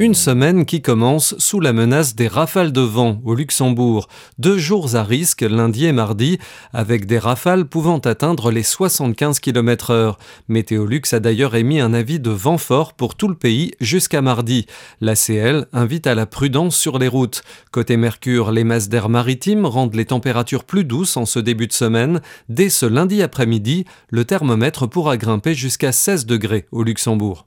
Une semaine qui commence sous la menace des rafales de vent au Luxembourg. Deux jours à risque, lundi et mardi, avec des rafales pouvant atteindre les 75 km heure. Météolux a d'ailleurs émis un avis de vent fort pour tout le pays jusqu'à mardi. L'ACL invite à la prudence sur les routes. Côté Mercure, les masses d'air maritime rendent les températures plus douces en ce début de semaine. Dès ce lundi après-midi, le thermomètre pourra grimper jusqu'à 16 degrés au Luxembourg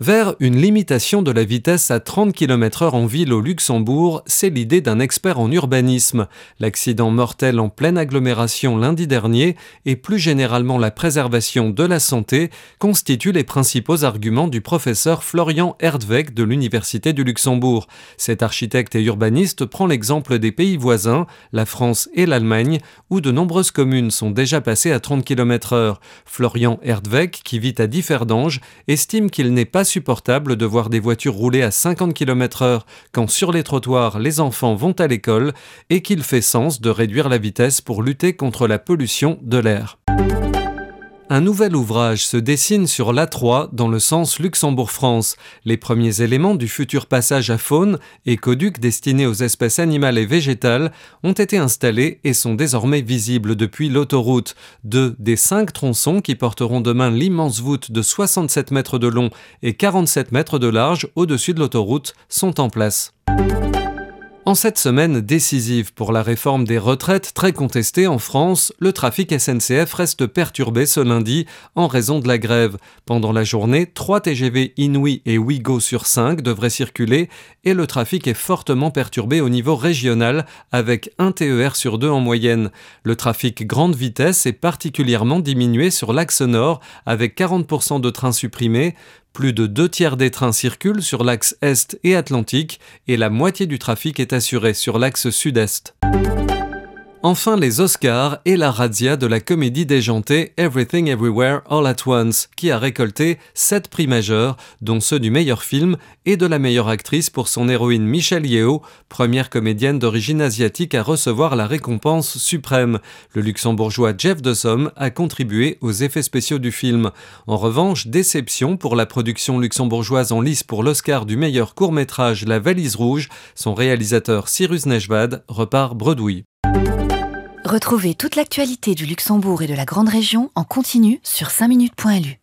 vers une limitation de la vitesse à 30 km h en ville au Luxembourg, c'est l'idée d'un expert en urbanisme. L'accident mortel en pleine agglomération lundi dernier et plus généralement la préservation de la santé constituent les principaux arguments du professeur Florian Erdweg de l'Université du Luxembourg. Cet architecte et urbaniste prend l'exemple des pays voisins, la France et l'Allemagne, où de nombreuses communes sont déjà passées à 30 km h Florian Erdweg, qui vit à Differdange, estime qu'il n'est pas supportable de voir des voitures rouler à 50 km h quand sur les trottoirs les enfants vont à l'école et qu'il fait sens de réduire la vitesse pour lutter contre la pollution de l'air. Un nouvel ouvrage se dessine sur l'A3 dans le sens Luxembourg-France. Les premiers éléments du futur passage à faune, écoduc destiné aux espèces animales et végétales, ont été installés et sont désormais visibles depuis l'autoroute. Deux des cinq tronçons qui porteront demain l'immense voûte de 67 mètres de long et 47 mètres de large au-dessus de l'autoroute sont en place. En cette semaine décisive pour la réforme des retraites très contestée en France, le trafic SNCF reste perturbé ce lundi en raison de la grève. Pendant la journée, 3 TGV Inouï et Ouigo sur 5 devraient circuler et le trafic est fortement perturbé au niveau régional avec un TER sur deux en moyenne. Le trafic grande vitesse est particulièrement diminué sur l'axe nord avec 40% de trains supprimés. Plus de deux tiers des trains circulent sur l'axe Est et Atlantique et la moitié du trafic est assuré sur l'axe Sud-Est. Enfin, les Oscars et la razzia de la comédie déjantée Everything Everywhere All at Once, qui a récolté 7 prix majeurs, dont ceux du meilleur film et de la meilleure actrice pour son héroïne Michelle Yeoh, première comédienne d'origine asiatique à recevoir la récompense suprême. Le luxembourgeois Jeff Dossom a contribué aux effets spéciaux du film. En revanche, déception pour la production luxembourgeoise en lice pour l'Oscar du meilleur court-métrage La Valise Rouge, son réalisateur Cyrus Nejvad repart bredouille. Retrouvez toute l'actualité du Luxembourg et de la Grande Région en continu sur 5minutes.lu.